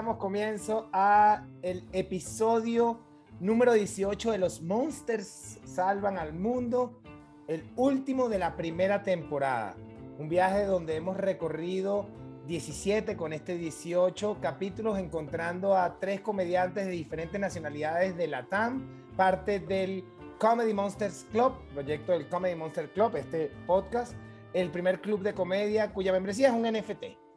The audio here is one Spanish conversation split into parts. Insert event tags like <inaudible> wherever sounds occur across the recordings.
damos comienzo a el episodio número 18 de Los Monsters Salvan al Mundo, el último de la primera temporada. Un viaje donde hemos recorrido 17 con este 18 capítulos encontrando a tres comediantes de diferentes nacionalidades de la TAM, parte del Comedy Monsters Club, proyecto del Comedy Monster Club, este podcast, el primer club de comedia cuya membresía es un NFT.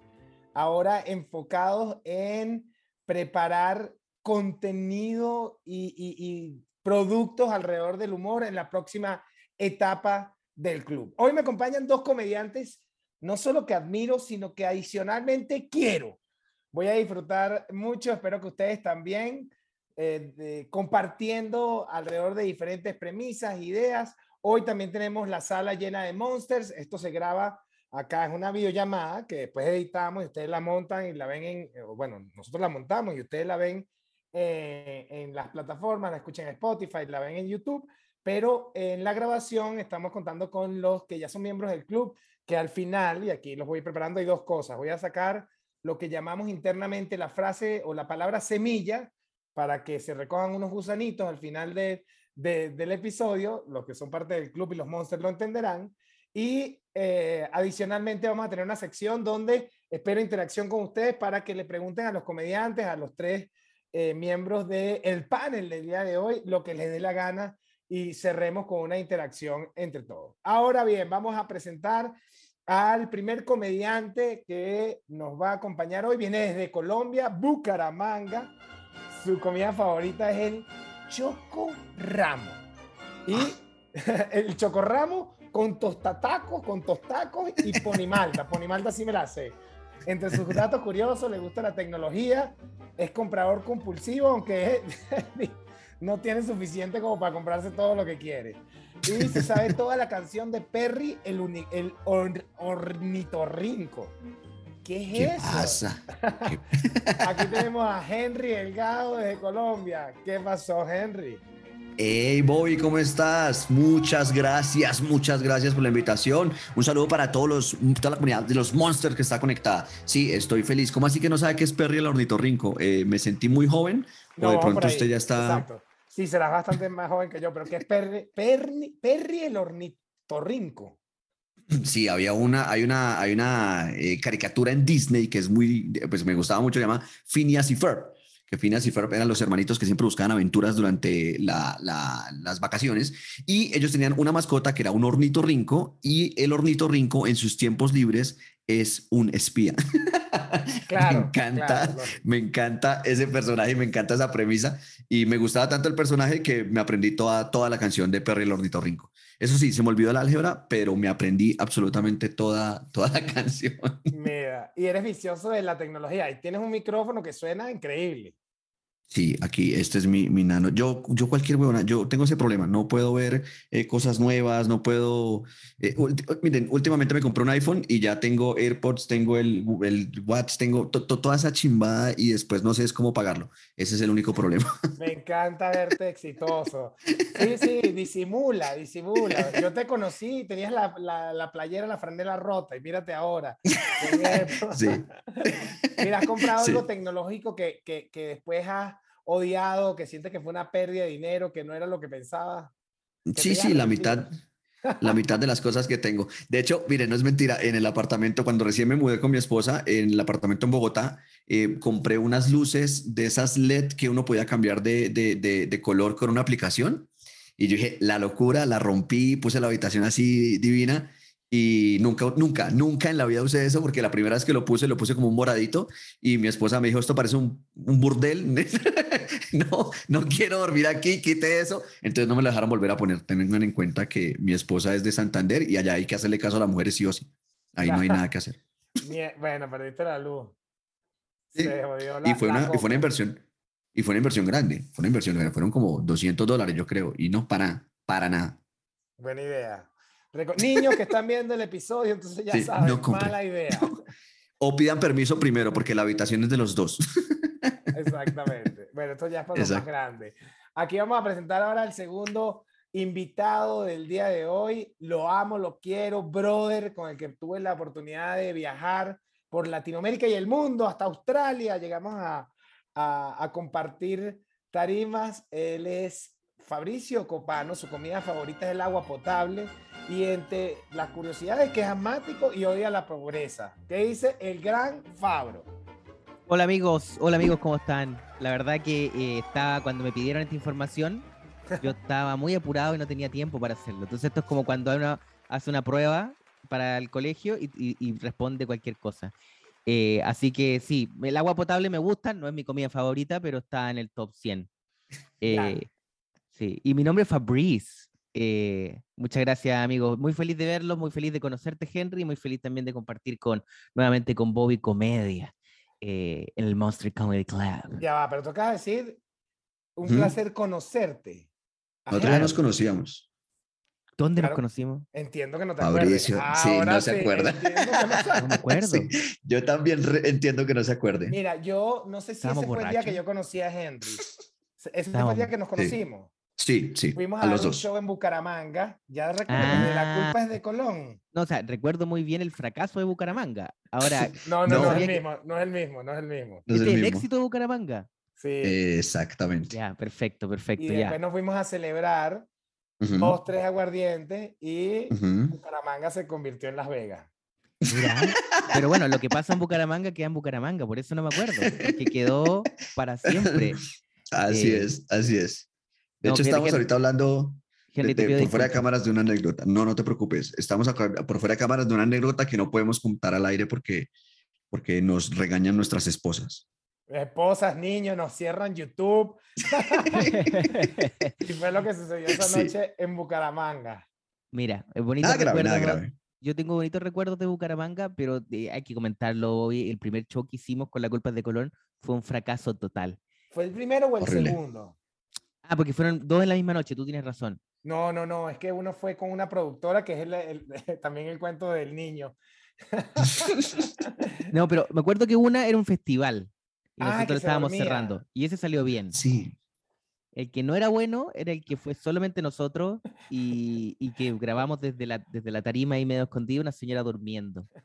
Ahora enfocados en preparar contenido y, productos alrededor del humor en la próxima etapa del club. Hoy me acompañan dos comediantes, no solo que admiro, sino que adicionalmente quiero. Voy a disfrutar mucho, espero que ustedes también, eh, compartiendo alrededor de diferentes premisas, ideas. Hoy también tenemos la sala llena de monsters. Esto se graba acá, es una videollamada que después editamos y ustedes la montan y la ven en, bueno, nosotros la montamos y ustedes la ven eh, en las plataformas, la escuchan en Spotify, la ven en YouTube, pero en la grabación estamos contando con los que ya son miembros del club, que al final, y aquí los voy preparando, hay dos cosas. Voy a sacar lo que llamamos internamente la frase o la palabra semilla para que se recojan unos gusanitos al final de, del episodio, los que son parte del club y los monsters lo entenderán. Y eh, adicionalmente vamos a tener una sección donde espero interacción con ustedes para que le pregunten a los comediantes, a los tres eh, miembros del el panel del día de hoy lo que les dé la gana y cerremos con una interacción entre todos. Ahora bien, vamos a presentar al primer comediante que nos va a acompañar hoy. Viene desde Colombia, Bucaramanga. Su comida favorita es el chocorramo. Y <laughs> el chocorramo con tostatacos, con tostacos y ponimalta. <laughs> Ponimalta sí me la sé. Entre sus datos curiosos, le gusta la tecnología, es comprador compulsivo, aunque <laughs> no tiene suficiente como para comprarse todo lo que quiere. Y se sabe toda la canción de Perry, el, el ornitorrinco. ¿Qué es ¿Qué eso? Pasa? <laughs> Aquí tenemos a Henry Delgado desde Colombia. ¿Qué pasó, Henry? Hey Bobby, ¿cómo estás? Muchas gracias, muchas gracias por la invitación. Un saludo para todos los, toda la comunidad de los Monsters que está conectada. Sí, estoy feliz. ¿Cómo así que no sabe qué es Perry el ornitorrinco? Eh, me sentí muy joven o de pronto usted ya está... Exacto. Sí, será bastante más joven que yo, pero ¿qué es Perry, Perry, Perry el ornitorrinco? Sí, había una, hay una, hay una eh, caricatura en Disney que es muy, pues me gustaba mucho, se llama Phineas y Ferb que Phineas y Ferb eran los hermanitos que siempre buscaban aventuras durante las vacaciones y ellos tenían una mascota que era un ornitorrinco y el ornitorrinco en sus tiempos libres es un espía. <laughs> Claro, me encanta, me encanta ese personaje, me encanta esa premisa y me gustaba tanto el personaje que me aprendí toda, toda la canción de Perry el ornitorrinco. Eso sí, se me olvidó la álgebra, pero me aprendí absolutamente toda, toda la <laughs> canción. Mira, y eres vicioso de la tecnología y tienes un micrófono que suena increíble. Sí, aquí este es mi, mi nano. Yo, yo cualquier huevona, yo tengo ese problema. No puedo ver eh, cosas nuevas, no puedo. Eh, miren, últimamente me compré un iPhone y ya tengo AirPods, tengo el, el Watch, tengo toda esa chimbada y después no sé es cómo pagarlo. Ese es el único problema. <laughs> Me encanta verte exitoso. Sí, <laughs> sí, disimula, disimula. Yo te conocí, tenías la, la, la playera, la franela rota y mírate ahora. Sí. <laughs> Mira, has comprado algo tecnológico que, que, que después has odiado, que sientes que fue una pérdida de dinero, que no era lo que pensaba? Sí, sí, la mitad, la mitad de las cosas que tengo. De hecho, mire, no es mentira, en el apartamento, cuando recién me mudé con mi esposa, en el apartamento en Bogotá, eh, compré unas luces de esas LED que uno podía cambiar de, de, de, de, color con una aplicación. Y yo dije, la locura, la rompí, puse la habitación así divina y nunca, nunca, nunca en la vida usé eso porque la primera vez que lo puse, lo puse como un moradito y mi esposa me dijo, esto parece un, un burdel. <laughs> no, no quiero dormir aquí, quite eso. Entonces no me lo dejaron volver a poner. Tengan en cuenta que mi esposa es de Santander y allá hay que hacerle caso a las mujeres sí o sí. Ahí no hay nada que hacer. <laughs> Bueno, perdiste la luz. Sí. La, y, fue una, y fue una inversión. Y fue una inversión grande. Fue una inversión. Fueron como 200 dólares, yo creo. Y no para, para nada. Buena idea. Niños que están viendo el episodio, entonces ya saben, no mala idea. O pidan permiso primero, porque la habitación es de los dos. Exactamente. Bueno, esto ya es para los más grande. Aquí vamos a presentar ahora el segundo invitado del día de hoy. Lo amo, lo quiero, brother, con el que tuve la oportunidad de viajar por Latinoamérica y el mundo, hasta Australia. Llegamos a, a, a compartir tarimas. Él es Fabricio Copano, su comida favorita es el agua potable y entre las curiosidades que es asmático y odia la pobreza. ¿Qué dice el gran Fabro? Hola amigos, hola amigos, ¿cómo están? La verdad que eh, estaba, cuando me pidieron esta información, yo <laughs> estaba muy apurado y no tenía tiempo para hacerlo. Entonces esto es como cuando uno hace una prueba para el colegio y, y- y responde cualquier cosa. Eh, así que sí, el agua potable me gusta, no es mi comida favorita, pero está en el top 100. <laughs> Claro. Eh, sí, y mi nombre es Fabrice. Eh, muchas gracias amigos, muy feliz de verlos, muy feliz de conocerte Henry, y muy feliz también de compartir con nuevamente con Bobby Comedia eh, en el Monster Comedy Club. Ya va, pero toca decir, un placer conocerte. Nosotros ya nos conocíamos. ¿Dónde Claro. nos conocimos? Entiendo que no te Fabricio, acuerdes. sí, no se acuerda. <laughs> no me acuerdo. Sí, yo también entiendo que no se acuerde. Mira, yo no sé si ese fue el día que yo conocí a Henry. <laughs> Ese fue el día que nos conocimos. Sí, sí, Fuimos a, a los un dos. show en Bucaramanga. Ya recuerdo que la culpa Ah. es de Colón. No, o sea, recuerdo muy bien el fracaso de Bucaramanga. Ahora, <laughs> No, no, no, No. es el que- mismo, no es el mismo, no es el mismo. No es el es el mismo. éxito de Bucaramanga. Sí. Exactamente. Ya, perfecto, y perfecto, después ya. nos fuimos a celebrar dos, tres aguardientes y. Bucaramanga se convirtió en Las Vegas. Mira, pero bueno, lo que pasa en Bucaramanga queda en Bucaramanga, por eso no me acuerdo, porque quedó para siempre. <laughs> Así Eh, es, así es. De no, hecho, estamos ahorita hablando de- Henry, de- por fuera de cámaras de una anécdota. No, no te preocupes. Estamos acá- por fuera de cámaras de una anécdota que no podemos contar al aire porque, porque nos regañan nuestras esposas. Esposas, niños, nos cierran YouTube. <laughs> Y fue lo que sucedió esa Sí. noche en Bucaramanga. Mira, es bonito Nada grave, nada recuerdo, grave. Yo tengo bonitos recuerdos de Bucaramanga, pero eh, hay que comentarlo hoy. El primer show que hicimos con la culpa de Colón fue un fracaso total. ¿Fue el primero o el Horrible. segundo? Ah, porque fueron dos en la misma noche, tú tienes razón. No, no, no, es que uno fue con una productora que es el- el- <laughs> también el cuento del niño. <laughs> No, pero me acuerdo que una era un festival y Ah, nosotros estábamos dormía. cerrando y ese salió bien. Sí. El que no era bueno era el que fue solamente nosotros y, y que grabamos desde la, desde la tarima y medio escondido una señora durmiendo. <laughs>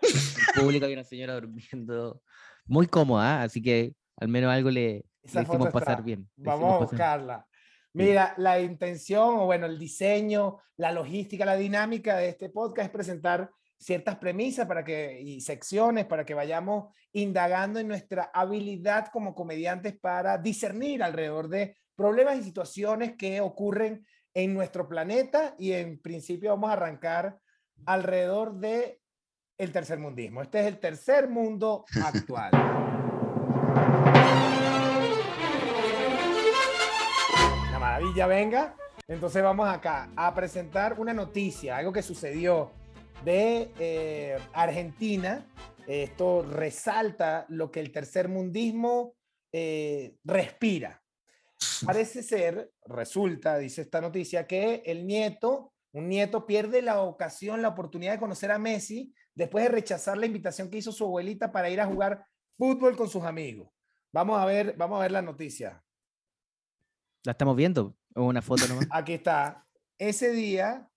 En el público había una señora durmiendo muy cómoda, así que al menos algo le, Esa foto pasar bien. Vamos a pasar- buscarla. Mira, la intención o bueno, el diseño, la logística, la dinámica de este podcast es presentar ciertas premisas para que y secciones para que vayamos indagando en nuestra habilidad como comediantes para discernir alrededor de problemas y situaciones que ocurren en nuestro planeta y en principio vamos a arrancar alrededor de el tercermundismo. Este es el tercer mundo <laughs> actual. Maravilla, venga. Entonces vamos acá a presentar una noticia, algo que sucedió de eh, Argentina. Esto resalta lo que el tercer mundismo eh, respira. Parece ser, resulta, dice esta noticia, que el nieto, un nieto pierde la ocasión, la oportunidad de conocer a Messi después de rechazar la invitación que hizo su abuelita para ir a jugar fútbol con sus amigos. Vamos a ver, vamos a ver la noticia. La estamos viendo, una foto nomás. <laughs> Aquí está. Ese día,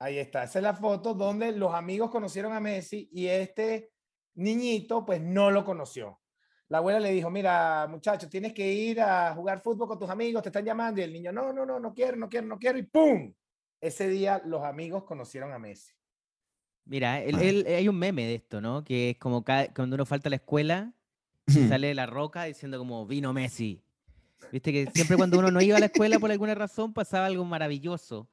ahí está, esa es la foto donde los amigos conocieron a Messi y este niñito pues no lo conoció. La abuela le dijo, mira muchacho, tienes que ir a jugar fútbol con tus amigos, te están llamando y el niño, no, no, no, no quiero, no quiero, no quiero y ¡pum! Ese día los amigos conocieron a Messi. Mira, el- el- hay un meme de esto, ¿no? Que es como cada- cuando uno falta a la escuela <laughs> y sale de la roca diciendo como vino Messi. Viste que siempre cuando uno no iba a la escuela por alguna razón pasaba algo maravilloso.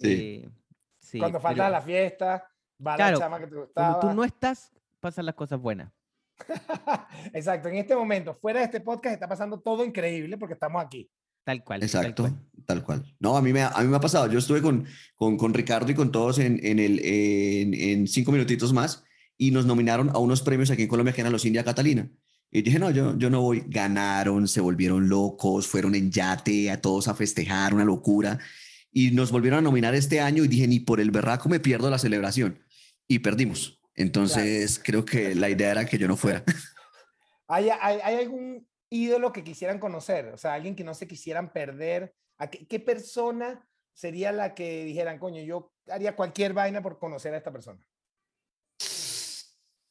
Sí. Eh, sí, Cuando falta pero la fiesta, va Claro, la chama que te Cuando gustaba. tú no estás, pasan las cosas buenas. <laughs> Exacto, en este momento, fuera de este podcast, está pasando todo increíble porque estamos aquí. Tal cual. tal Exacto, cual. tal cual. No, a mí me, ha- a mí me ha pasado. Yo estuve con, con, con Ricardo y con todos en, en, el, en, en cinco minutitos más y nos nominaron a unos premios aquí en Colombia que eran los India Catalina. Y dije, no, yo, yo no voy. Ganaron, se volvieron locos, fueron en yate a todos a festejar, una locura. Y nos volvieron a nominar este año y dije, ni por el berraco me pierdo la celebración. Y perdimos. Entonces creo que la idea era que yo no fuera. ¿Hay, hay, hay algún ídolo que quisieran conocer? O sea, alguien que no se quisieran perder. ¿A qué, qué persona sería la que dijeran, coño, yo haría cualquier vaina por conocer a esta persona?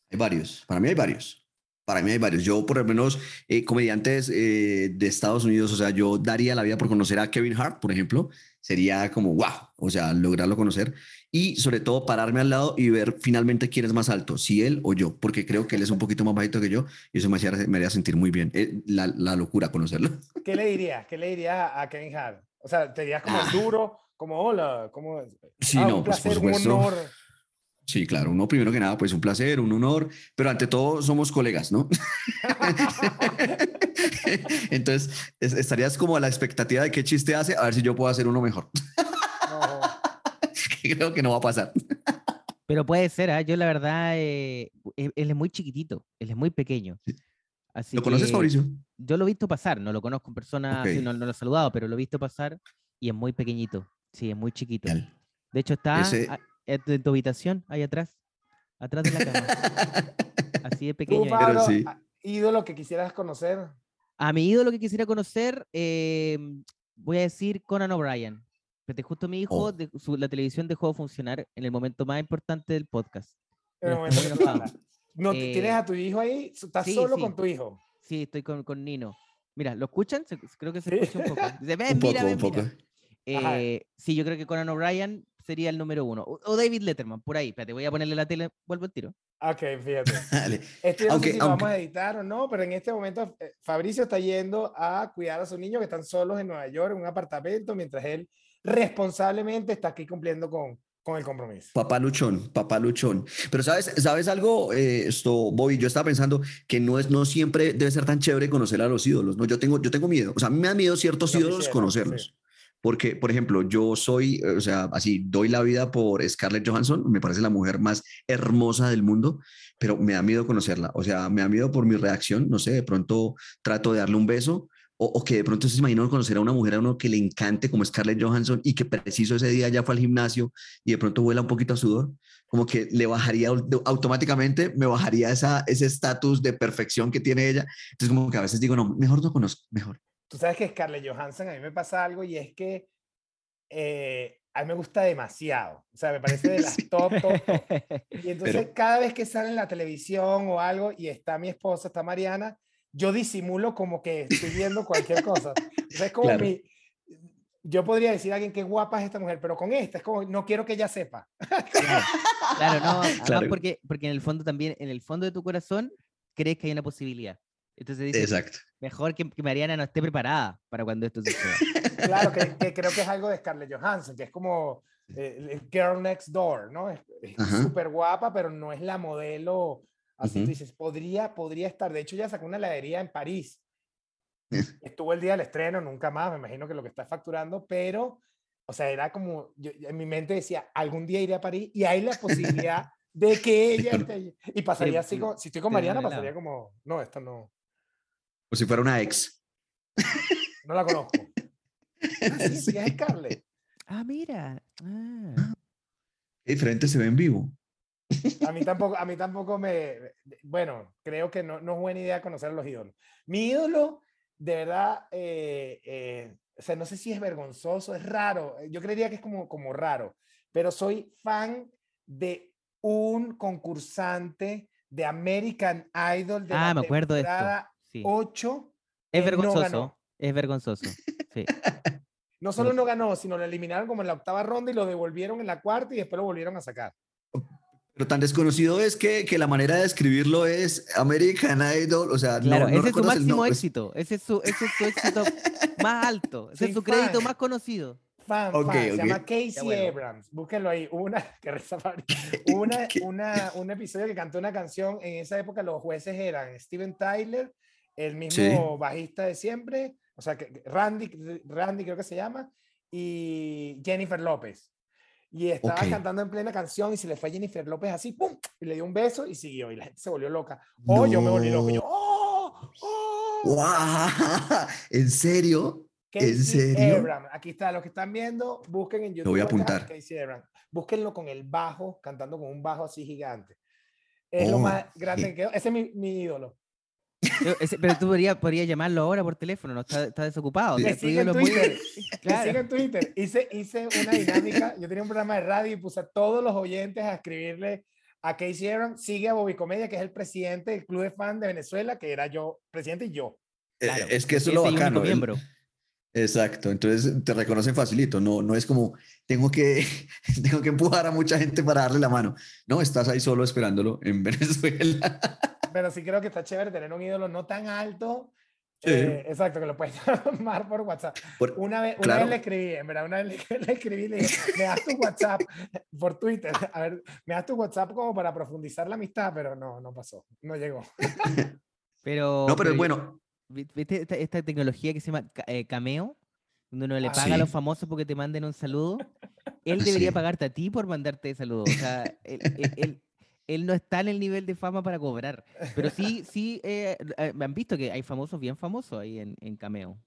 Hay varios, para mí hay varios. Para mí hay varios. Yo, por lo menos, eh, comediantes eh, de Estados Unidos, o sea, yo daría la vida por conocer a Kevin Hart, por ejemplo. Sería como, wow, o sea, lograrlo conocer. Y sobre todo, pararme al lado y ver finalmente quién es más alto, si él o yo, porque creo que él es un poquito más bajito que yo y eso me haría, me haría sentir muy bien. Eh, la, la, locura conocerlo. <laughs> ¿Qué le dirías? ¿Qué le dirías a Kevin Hart? O sea, ¿te dirías como ah. duro, como hola, como... Sí, ah, no, un pues por supuesto. Un honor. Sí, claro, uno primero que nada, pues un placer, un honor, pero ante todo somos colegas, ¿no? <laughs> Entonces, estarías como a la expectativa de qué chiste hace, a ver si yo puedo hacer uno mejor. <laughs> Creo que no va a pasar. Pero puede ser, ¿eh? yo la verdad, eh, él es muy chiquitito, él es muy pequeño. ¿Lo conoces, Mauricio? Yo lo he visto pasar, no lo conozco en persona, no, lo he saludado, pero lo he visto pasar y es muy pequeñito, sí, es muy chiquito. De hecho, está en tu habitación, ahí atrás, atrás de la cama. <laughs> Así de pequeño. Pablo, sí. ídolo que quisieras conocer? A mi ídolo que quisiera conocer, em, voy a decir Conan O'Brien. Pero justo mi hijo, oh. la televisión dejó de funcionar en el momento más importante del podcast. <laughs> no, ¿Tienes a tu hijo ahí? ¿Estás solo con tu hijo? Sí, estoy con, con Nino. Mira, ¿lo escuchan? creo que se escucha un poco. <laughs> Dice, ven, un poco, mira, ven, un poco. Eh, sí, yo creo que Conan O'Brien sería el número uno. O, David Letterman, por ahí. Espérate, voy a ponerle la tele, vuelvo al tiro. Ok, fíjate. <laughs> Este no sé si lo vamos a editar o no, pero en este momento eh, Fabricio está yendo a cuidar a sus niños que están solos en Nueva York, en un apartamento, mientras él responsablemente está aquí cumpliendo con, con el compromiso. Papá luchón, papá luchón. Pero sabes, sabes algo, eh, esto, Bobby, yo estaba pensando que no es, no siempre debe ser tan chévere conocer a los ídolos, ¿no? Yo tengo, yo tengo miedo, o sea, a mí me da miedo ciertos ídolos conocerlos. Porque, por ejemplo, yo soy, o sea, así, doy la vida por Scarlett Johansson, me parece la mujer más hermosa del mundo, pero me da miedo conocerla. O sea, me da miedo por mi reacción, no sé, de pronto trato de darle un beso, o, que de pronto se imagina conocer a una mujer a uno que le encante como Scarlett Johansson y que preciso ese día ya fue al gimnasio y de pronto vuela un poquito a sudor, como que le bajaría automáticamente, me bajaría esa, ese estatus de perfección que tiene ella. Entonces como que a veces digo, no, mejor no conozco, mejor. Tú sabes que Scarlett Johansson, a mí me pasa algo y es que eh, a mí me gusta demasiado. O sea, me parece de <laughs> las top, top, Y <laughs> entonces cada vez que sale en la televisión o algo y está mi esposa, está Mariana, yo disimulo como que estoy viendo cualquier cosa. O es como mi, yo podría decir a alguien que guapa es esta mujer, pero con esta es como, no quiero que ella sepa. Claro, no, <laughs> porque, porque en el fondo también, en el fondo de tu corazón, crees que hay una posibilidad. Entonces dice, Exacto. mejor que, Mariana no esté preparada para cuando esto suceda. claro, que, creo que es algo de Scarlett Johansson, que es como eh, Girl Next Door, ¿no? Es súper guapa, pero no es la modelo. Así tú dices, podría, podría estar. De hecho, ya sacó una heladería en París. Estuvo el día del estreno, nunca más, me imagino que lo que está facturando, pero, o sea, era como, yo, en mi mente decía, algún día iré a París y hay la posibilidad de que <laughs> ella esté Y pasaría así, como, si estoy con Mariana, pasaría como, no, esto no. Como si fuera una ex. No la conozco. Ah, sí, <laughs> sí. es Scarlett. Ah, mira. Ah. diferente se ve en vivo. A mí tampoco, a mí tampoco me. Bueno, creo que no, no es buena idea conocer a los ídolos. Mi ídolo, de verdad, eh, eh, o sea, no sé si es vergonzoso, es raro. Yo creería que es como, como raro, pero soy fan de un concursante de American Idol de ah, la me acuerdo de 8. Es vergonzoso. es vergonzoso. Sí. <laughs> no solo no ganó, sino lo eliminaron como en la octava ronda y lo devolvieron en la cuarta y después lo volvieron a sacar. Pero tan desconocido es que, que la manera de escribirlo es American Idol, o sea, claro, ese es su máximo éxito, ese es su, ese es su éxito <laughs> más alto, ese es su crédito más conocido. Fan, fan. se llama Casey Abrams, búsquenlo ahí, una, <laughs> que una, una, un episodio que cantó una canción, en esa época los jueces eran Steven Tyler, el mismo bajista de siempre, o sea, que Randy, Randy creo que se llama, y Jennifer López. Y estaba cantando en plena canción y se le fue a Jennifer López así, ¡pum! Y le dio un beso y siguió. Y la gente se volvió loca. O yo me volví loco. yo, ¡oh! ¡Oh! <laughs> ¿En serio? ¿En serio? Aquí está, los que están viendo, busquen en YouTube. Lo voy a apuntar. Búsquenlo con el bajo, cantando con un bajo así gigante. Es lo oh, más grande que quedó. Ese es mi, mi ídolo. Pero, tú podrías podría llamarlo ahora por teléfono, no está, está desocupado. <laughs> Que siga en Twitter. Muy... en Twitter. Hice, hice una dinámica. Yo tenía un programa de radio y puse a todos los oyentes a escribirle a qué hicieron, sigue a Bobby Comedia, que es el presidente del club de fan de Venezuela, que era yo, presidente y yo. Eh, Claro, es que eso es ese lo bacano. miembro. Exacto, entonces te reconocen facilito, no, no es como tengo que, <laughs> tengo que empujar a mucha gente para darle la mano. No, estás ahí solo esperándolo en <laughs> Venezuela. Pero sí creo que está chévere tener un ídolo no tan alto. Sí. eh, exacto, que lo puedes <laughs> llamar por WhatsApp. Por- Una vez, una Claro. vez le escribí, en verdad, una vez le, <laughs> le escribí, le dije, me das tu WhatsApp por Twitter, a ver, me das tu WhatsApp como para profundizar la amistad, pero no, no pasó, no llegó. <laughs> Pero, No, pero es yo- bueno. vi- ¿Viste esta, esta tecnología que se llama eh, Cameo? Donde uno le Ah, paga a los sí. famosos porque te manden un saludo. Él debería Sí. pagarte a ti por mandarte el saludo. O sea, él, él- él- él no está en el nivel de fama para cobrar. Pero sí, <laughs> sí, eh, eh, me han visto que hay famosos bien famosos ahí en, en Cameo.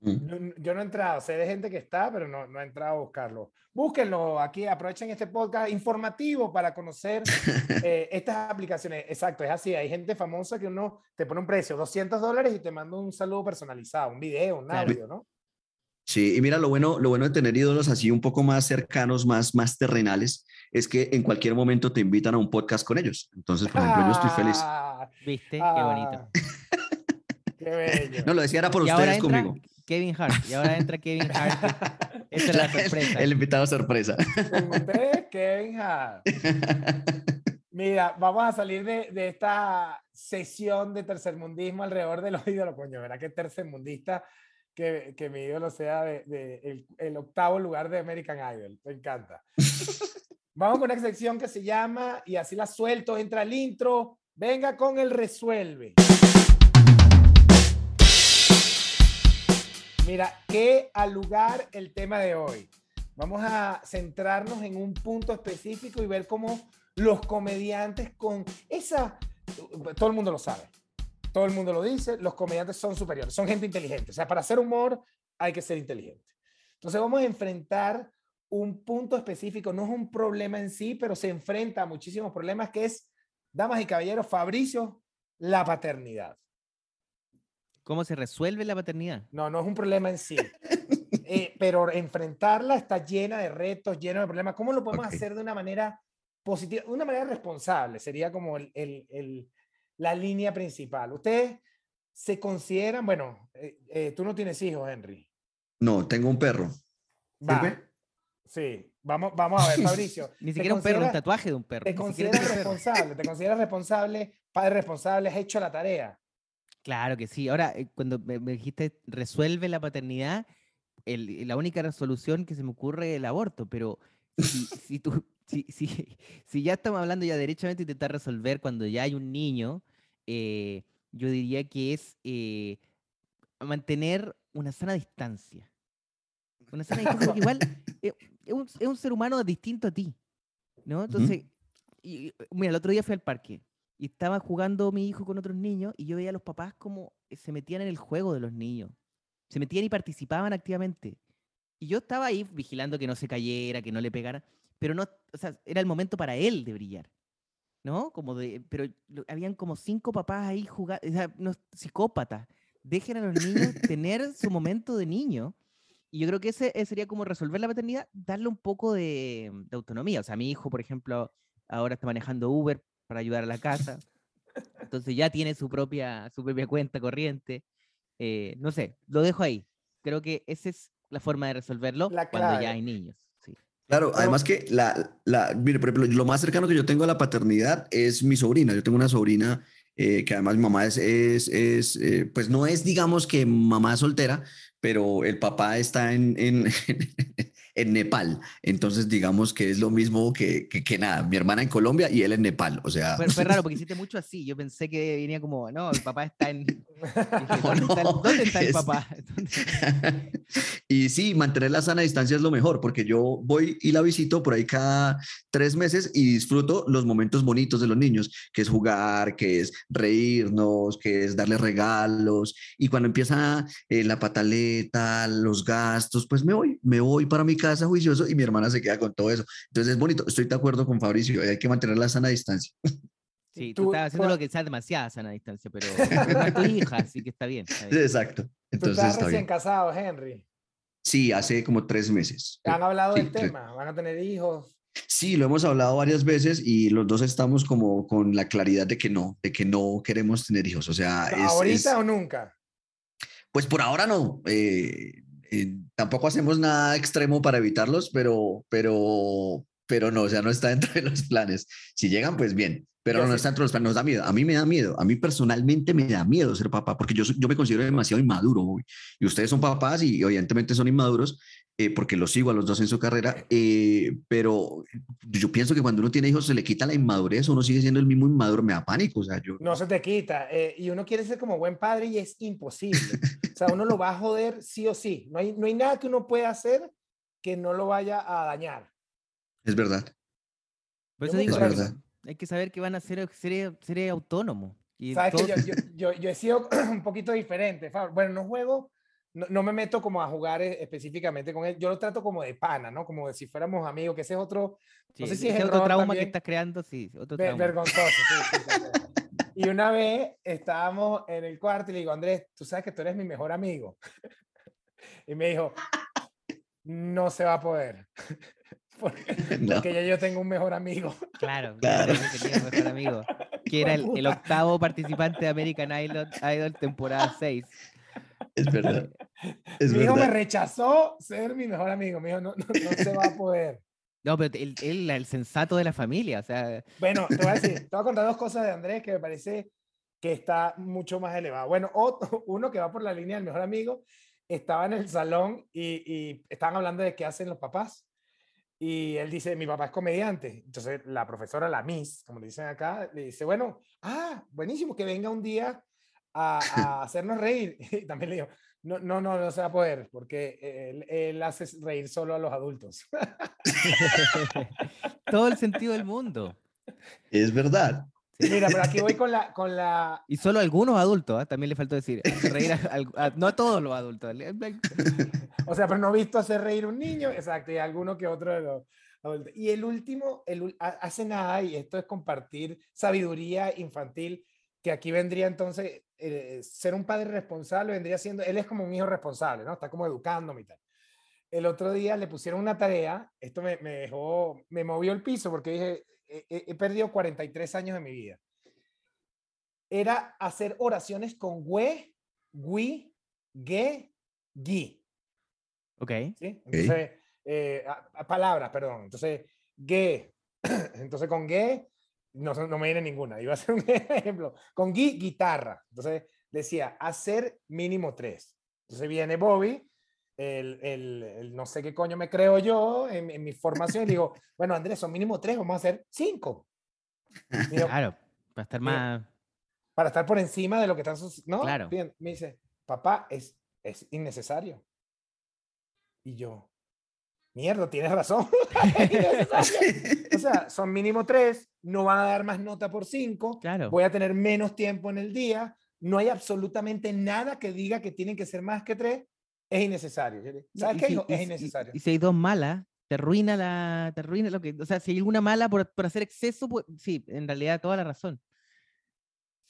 Mm. Yo, yo no he entrado, sé de gente que está, pero no, no he entrado a buscarlo. Búsquenlo aquí, aprovechen este podcast informativo para conocer <laughs> eh, estas aplicaciones. Exacto, es así. Hay gente famosa que uno te pone un precio, 200 dólares y te manda un saludo personalizado, un video, un audio, ¿no? Sí, y mira, lo bueno, lo bueno de tener ídolos así un poco más cercanos, más, más terrenales, es que en cualquier momento te invitan a un podcast con ellos. Entonces, por ejemplo, yo estoy feliz. Ah, ¿Viste? Qué ah, bonito. Qué bello. No, lo decía era por y ahora ustedes entra conmigo. Kevin Hart. Y ahora entra Kevin Hart. <laughs> Esta es la sorpresa. El invitado sorpresa. Con ustedes, Kevin Hart. <laughs> Mira, vamos a salir de, de esta sesión de tercermundismo alrededor de los ídolos. Coño, ¿verdad? Que tercermundista que, que mi ídolo sea de, de el, el octavo lugar de American Idol. Me encanta. <laughs> Vamos con una sección que se llama, y así la suelto, entra el intro. Venga con el resuelve. Mira, ¿qué al lugar el tema de hoy? Vamos a centrarnos en un punto específico y ver cómo los comediantes con esa... Todo el mundo lo sabe. Todo el mundo lo dice. Los comediantes son superiores. Son gente inteligente. O sea, para hacer humor hay que ser inteligente. Entonces vamos a enfrentar un punto específico. No es un problema en sí, pero se enfrenta a muchísimos problemas que es, damas y caballeros, Fabricio, la paternidad. ¿Cómo se resuelve la paternidad? No, no es un problema en sí. <laughs> Eh, pero enfrentarla está llena de retos, llena de problemas. ¿Cómo lo podemos hacer de una manera positiva, de una manera responsable? Sería como el, el- el- la línea principal. Ustedes se consideran, bueno, eh, eh, tú no tienes hijos, Henry. No, tengo un perro. Va, sí, vamos, vamos a ver, Fabricio. <laughs> Ni ¿te siquiera un perro, un tatuaje de un perro. ¿Te consideras responsable? ¿Te consideras responsable, padre responsable? ¿Has hecho la tarea? Claro que sí. Ahora, eh, cuando me, me dijiste resuelve la paternidad, el- la única resolución que se me ocurre es el aborto, pero si, si, tú, si, si, <laughs> si ya estamos hablando ya derechamente de intentar resolver cuando ya hay un niño, eh, yo diría que es eh, mantener una sana distancia. Una sana distancia, porque igual <laughs> es un, es un ser humano distinto a ti, ¿no? Entonces, y, mira, el otro día fui al parque y estaba jugando mi hijo con otros niños y yo veía a los papás como se metían en el juego de los niños. Se metían y participaban activamente. Y yo estaba ahí vigilando que no se cayera, que no le pegara, pero no, o sea, era el momento para él de brillar. ¿No? Como de, pero lo- habían como cinco papás ahí jugando, o sea, unos psicópatas. Dejen a los niños <laughs> tener su momento de niño. Y yo creo que ese, ese sería como resolver la paternidad, darle un poco de, de autonomía. O sea, mi hijo, por ejemplo, ahora está manejando Uber para ayudar a la casa. Entonces ya tiene su propia, su propia cuenta corriente. Eh, no sé, lo dejo ahí. Creo que esa es la forma de resolverlo cuando ya hay niños. Claro, Pero- además que la, la, mire, por ejemplo, lo más cercano que yo tengo a la paternidad es mi sobrina. Yo tengo una sobrina eh, que además mi mamá es, es, es eh, pues no es, digamos que mamá soltera, pero el papá está en, en, <laughs> en Nepal. Entonces, digamos que es lo mismo que, que, que nada, mi hermana en Colombia y él en Nepal. O sea, Fue, fue raro <laughs> porque hiciste mucho así. Yo pensé que venía como, no, el papá está en. <laughs> dije, No, ¿Dónde, está no, dónde está el es- papá? <laughs> ¿Dónde- y sí, mantener la sana distancia es lo mejor, porque yo voy y la visito por ahí cada tres meses y disfruto los momentos bonitos de los niños, que es jugar, que es reírnos, que es darle regalos. Y cuando empieza eh, la pataleta, los gastos, pues me voy, me voy para mi casa juicioso y mi hermana se queda con todo eso. Entonces es bonito, estoy de acuerdo con Fabricio, hay que mantener la sana distancia. <laughs> Sí, Tú- tú estabas haciendo tú- lo que sea demasiada sana distancia, pero <laughs> es tu hija, así que está bien. está bien. Exacto. Tú Entonces estás está recién bien. casado, Henry. Sí, hace como tres meses. ¿Han hablado Sí, del tres- tema? ¿Van a tener hijos? Sí, lo hemos hablado varias veces y los dos estamos como con la claridad de que no, de que no queremos tener hijos. O sea, es, ¿Ahorita es- o nunca? pues por ahora no. eh, eh, tampoco hacemos nada extremo para evitarlos, pero, pero, pero no, o sea, no está <laughs> dentro de los planes. Si llegan, pues bien, pero Yo no está dentro de los planes. Nos da miedo. A mí me da miedo. A mí personalmente me da miedo ser papá, porque yo, yo me considero demasiado inmaduro. Y ustedes son papás y evidentemente son inmaduros. Eh, porque los sigo a los dos en su carrera, eh, pero yo pienso que cuando uno tiene hijos se le quita la inmadurez, uno sigue siendo el mismo inmaduro, me da pánico, o sea, yo No se te quita. eh, y uno quiere ser como buen padre y es imposible. o sea, uno lo va a joder sí o sí. No hay, no hay nada que uno pueda hacer que no lo vaya a dañar. es verdad, Por Yo eso digo, es verdad. hay que saber que van a ser seres, seres autónomos. Y Sabes que todo- yo, yo, yo, yo he sido <clears throat> un poquito diferente. Bueno, no juego, no, no me meto como a jugar eh, específicamente con él. Yo lo trato como de pana, ¿no? Como de si fuéramos amigos, que ese es otro sí, sé si ese es otro trauma que también. estás creando, sí, otro Ver- trauma. vergonzoso. sí, sí, sí, sí. <laughs> Y una vez estábamos en el cuarto y le digo, Andrés, tú sabes que tú eres mi mejor amigo. <laughs> Y me dijo, no se va a poder. <laughs> Porque, No. porque ya yo tengo un mejor amigo. Claro, Claro. que tenía un mejor amigo, que era el, el octavo participante de American Idol, Idol temporada 6. Es <laughs> verdad, es mi hijo me verdad. rechazó ser mi mejor amigo. Me dijo, no, no, no se va a poder. <laughs> No, pero él, él, el sensato de la familia, o sea, Bueno, te voy a decir, <laughs> te voy a contar dos cosas de Andrés que me parece que está mucho más elevado. Bueno, otro, uno que va por la línea del mejor amigo, estaba en el salón y, y estaban hablando de qué hacen los papás. Y él dice, mi papá es comediante. Entonces la profesora, la Miss, como le dicen acá, le dice, bueno, ah, buenísimo, que venga un día a, a <laughs> hacernos reír. <laughs> Y también le digo, no, no, no, no se va a poder, porque él, él hace reír solo a los adultos. <laughs> todo el sentido del mundo. Es verdad. Sí. Mira, pero aquí voy con la, con la, Y solo a algunos adultos, ¿ah? también le faltó decir, reír a, al- a- no a todos los adultos. O sea, pero no he visto hacer reír un niño, exacto, y alguno que otro de los adultos. Y el último, el, hace nada, y esto es compartir sabiduría infantil, que aquí vendría entonces, eh, ser un padre responsable, vendría siendo, él es como un hijo responsable, ¿no? Está como educándome y tal. El otro día le pusieron una tarea, esto me, me dejó, me movió el piso porque dije, he, he- he perdido 43 años de mi vida. Era hacer oraciones con we, we, ge, gi. Ok, ¿sí? Entonces, eh, a- a palabras, perdón. Entonces, ge. <clears throat> Entonces, con ge, no, no me viene ninguna. Iba a ser un <laughs> ejemplo. Con gi, guitarra. Entonces, decía, hacer mínimo tres. Entonces, viene Bobby, el, el- el no sé qué coño me creo yo en, en mi formación, y digo, <laughs> bueno, Andrés, son mínimo tres, vamos a hacer cinco. Claro, para estar más... para estar por encima de lo que están sus... No, Claro. bien, me dice, papá, es, es innecesario. Y yo, mierda, tienes razón. <laughs> o sea, son mínimo tres, no van a dar más nota por cinco, Claro. voy a tener menos tiempo en el día, no hay absolutamente nada que diga que tienen que ser más que tres, es innecesario. ¿Sabes y qué? si- es y- innecesario. Y, si hay dos malas, te arruina la, te arruina lo que, o sea, si hay alguna mala por, por hacer exceso, pues sí, en realidad toda la razón.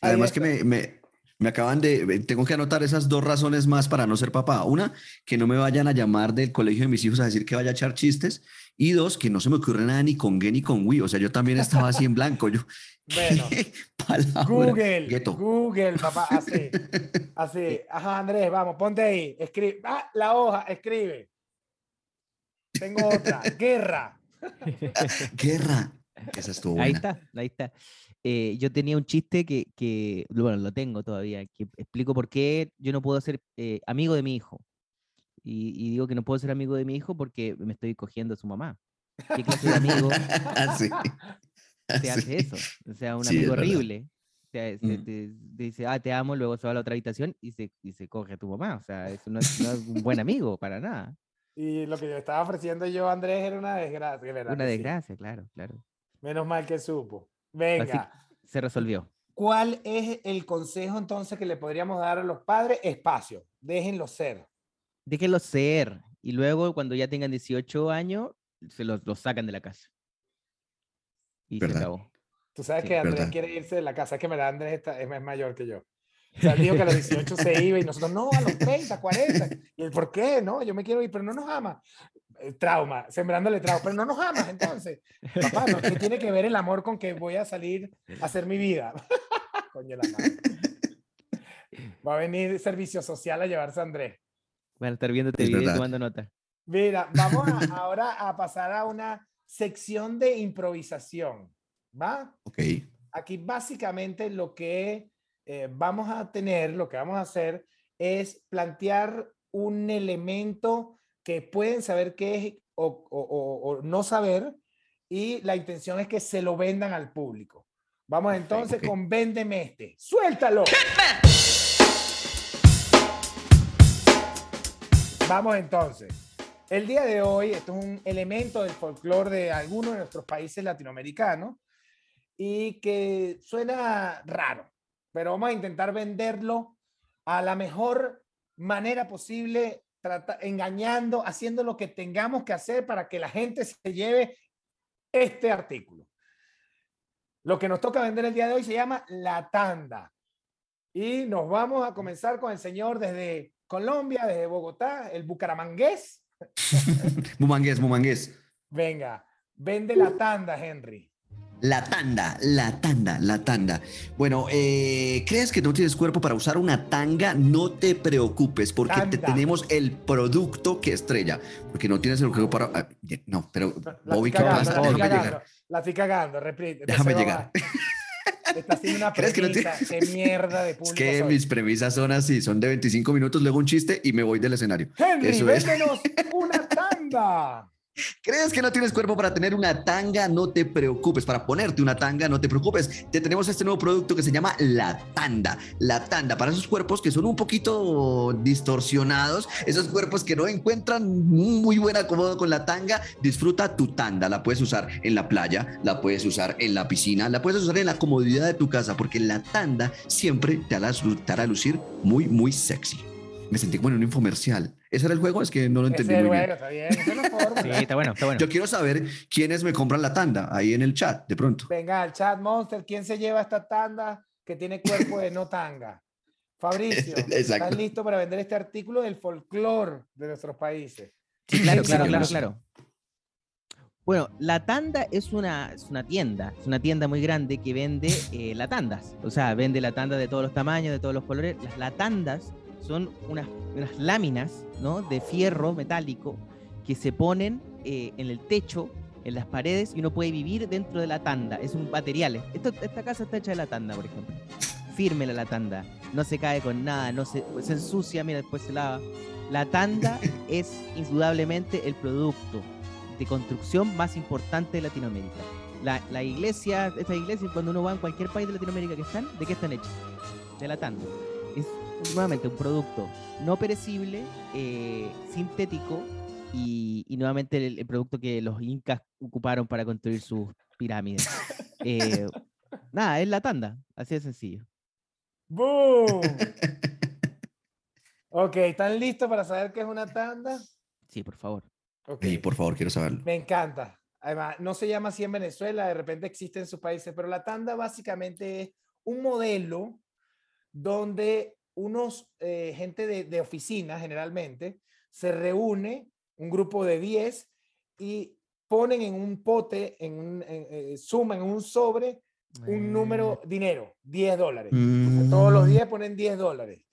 Además que me, me acaban de, tengo que anotar esas dos razones más para no ser papá. Una, que no me vayan a llamar del colegio de mis hijos a decir que vaya a echar chistes. Y dos, que no se me ocurre nada ni con Ge ni con Wii. O sea, yo también estaba así en blanco. Yo, <laughs> Bueno. Google, Gueto. Google, papá, así, <laughs> así. Ajá, Andrés, vamos, ponte ahí, escribe. Ah, la hoja, escribe. Tengo otra, <laughs> guerra. Guerra. Esa estuvo Ahí buena. está, ahí está. Eh, yo tenía un chiste que, que, bueno, lo tengo todavía, que explico por qué yo no puedo ser eh, amigo de mi hijo. Y, y digo que no puedo ser amigo de mi hijo porque me estoy cogiendo a su mamá. ¿Qué clase de amigo <laughs> Sí. <laughs> te hace eso? O sea, un Sí, amigo horrible. O sea, se- Mm. te, te dice, ah, te amo, luego se va a la otra habitación y se, y se coge a tu mamá. O sea, eso no es, no es un buen amigo para nada. Y lo que yo estaba ofreciendo yo, Andrés, era una desgracia. Una desgracia, claro, claro. Menos mal que supo. Venga, Se resolvió. ¿cuál es el consejo entonces que le podríamos dar a los padres? Espacio, déjenlo ser. Déjenlo ser. Y luego, cuando ya tengan 18 años, se los, los sacan de la casa. Y se Verdad. acabó. Tú sabes Sí, que Andrés verdad. quiere irse de la casa, es que me da Andrés está- es más mayor que yo. O sea, dijo que a los 18 se iba y nosotros, no, a los 30, 40. ¿Y el por qué? No, yo me quiero ir, pero no nos ama. Trauma, sembrándole trauma. Pero no nos amas entonces. Papá, ¿no? ¿qué tiene que ver el amor con que voy a salir a hacer mi vida? <laughs> Coño la madre. Va a venir servicio social a llevarse a Andrés. Van a estar viendo Es video y tomando nota. Mira, vamos a- <laughs> ahora a pasar a una sección de improvisación. ¿Va? Ok. Aquí básicamente lo que eh, vamos a tener, lo que vamos a hacer es plantear un elemento que pueden saber qué es o, o- o- o no saber y la intención es que se lo vendan al público. Vamos entonces ok. con Véndeme este. ¡Suéltalo! Vamos entonces. El día de hoy, esto es un elemento del folclore de algunos de nuestros países latinoamericanos y que suena raro, pero vamos a intentar venderlo a la mejor manera posible, trata- engañando, haciendo lo que tengamos que hacer para que la gente se lleve este artículo. Lo que nos toca vender el día de hoy se llama la tanda. Y nos vamos a comenzar con el señor desde Colombia, desde Bogotá, el bucaramangués. <laughs> Mumangués, mumangués. Venga, vende la tanda, Henry. La tanda, la tanda, la tanda. Bueno, eh, ¿crees que no tienes cuerpo para usar una tanga? No te preocupes, porque te tenemos el producto que estrella. Porque no tienes el cuerpo para. ah, no, pero La Bobby, ¿qué pasa? la Déjame cagando, llegar. La estoy cagando, repite. Déjame llegar. Está haciendo una <laughs> ¿Crees que no premisa. Qué mierda de Es público que soy. mis premisas son así: son de 25 minutos, luego un chiste y me voy del escenario. Henry, Eso es. véndenos una <laughs> tanda. ¿Crees que no tienes cuerpo para tener una tanga? No te preocupes. Para ponerte una tanga, no te preocupes. Te tenemos este nuevo producto que se llama la tanda. La tanda para esos cuerpos que son un poquito distorsionados, esos cuerpos que no encuentran muy buen acomodo con la tanga, disfruta tu tanda. La puedes usar en la playa, la puedes usar en la piscina, la puedes usar en la comodidad de tu casa, porque la tanda siempre te hará, te hará lucir muy, muy sexy. Me sentí como en un infomercial. ¿Ese era el juego? Es que no lo Ese entendí es el muy bien. juego, está bien. esa es la fórmula. Sí, está bueno, está bueno. Yo quiero saber quiénes me compran la tanda ahí en el chat, de pronto. Venga, al chat Monster, ¿quién se lleva esta tanda que tiene cuerpo de no tanga? Fabricio, <laughs> Exacto. ¿estás listo para vender este artículo del folclore de nuestros países? Sí, claro, claro, claro, claro. Bueno, la tanda es una, es una tienda, es una tienda muy grande que vende eh, la tandas. O sea, vende la tanda de todos los tamaños, de todos los colores. Las latandas son unas, unas láminas ¿no? de fierro metálico que se ponen eh, en el techo, en las paredes, y uno puede vivir dentro de la tanda. Es un material. Esto, esta casa está hecha de la tanda, por ejemplo. Firme la, tanda. No se cae con nada, no se, se ensucia, mira, después se lava. La tanda <laughs> es indudablemente el producto de construcción más importante de Latinoamérica. La, la iglesia, estas iglesias, cuando uno va en cualquier país de Latinoamérica que están, ¿de qué están hechas? De la tanda. Es nuevamente un producto no perecible, eh, sintético y, y nuevamente el, el producto que los incas ocuparon para construir sus pirámides. <laughs> Eh, nada, es la tanda, así de sencillo. ¡Boom! <laughs> ok, ¿están listos para saber qué es una tanda? Sí, por favor. Ok, Y por favor, quiero saberlo. Me encanta. Además, no se llama así en Venezuela, de repente existe en sus países, pero la tanda básicamente es un modelo donde unos, eh, gente de, de oficina generalmente, se reúne, un grupo de 10, y ponen en un pote, en un, en- eh, suman en un sobre un número, dinero, 10 dólares. Todos los Mm, días ponen 10 dólares.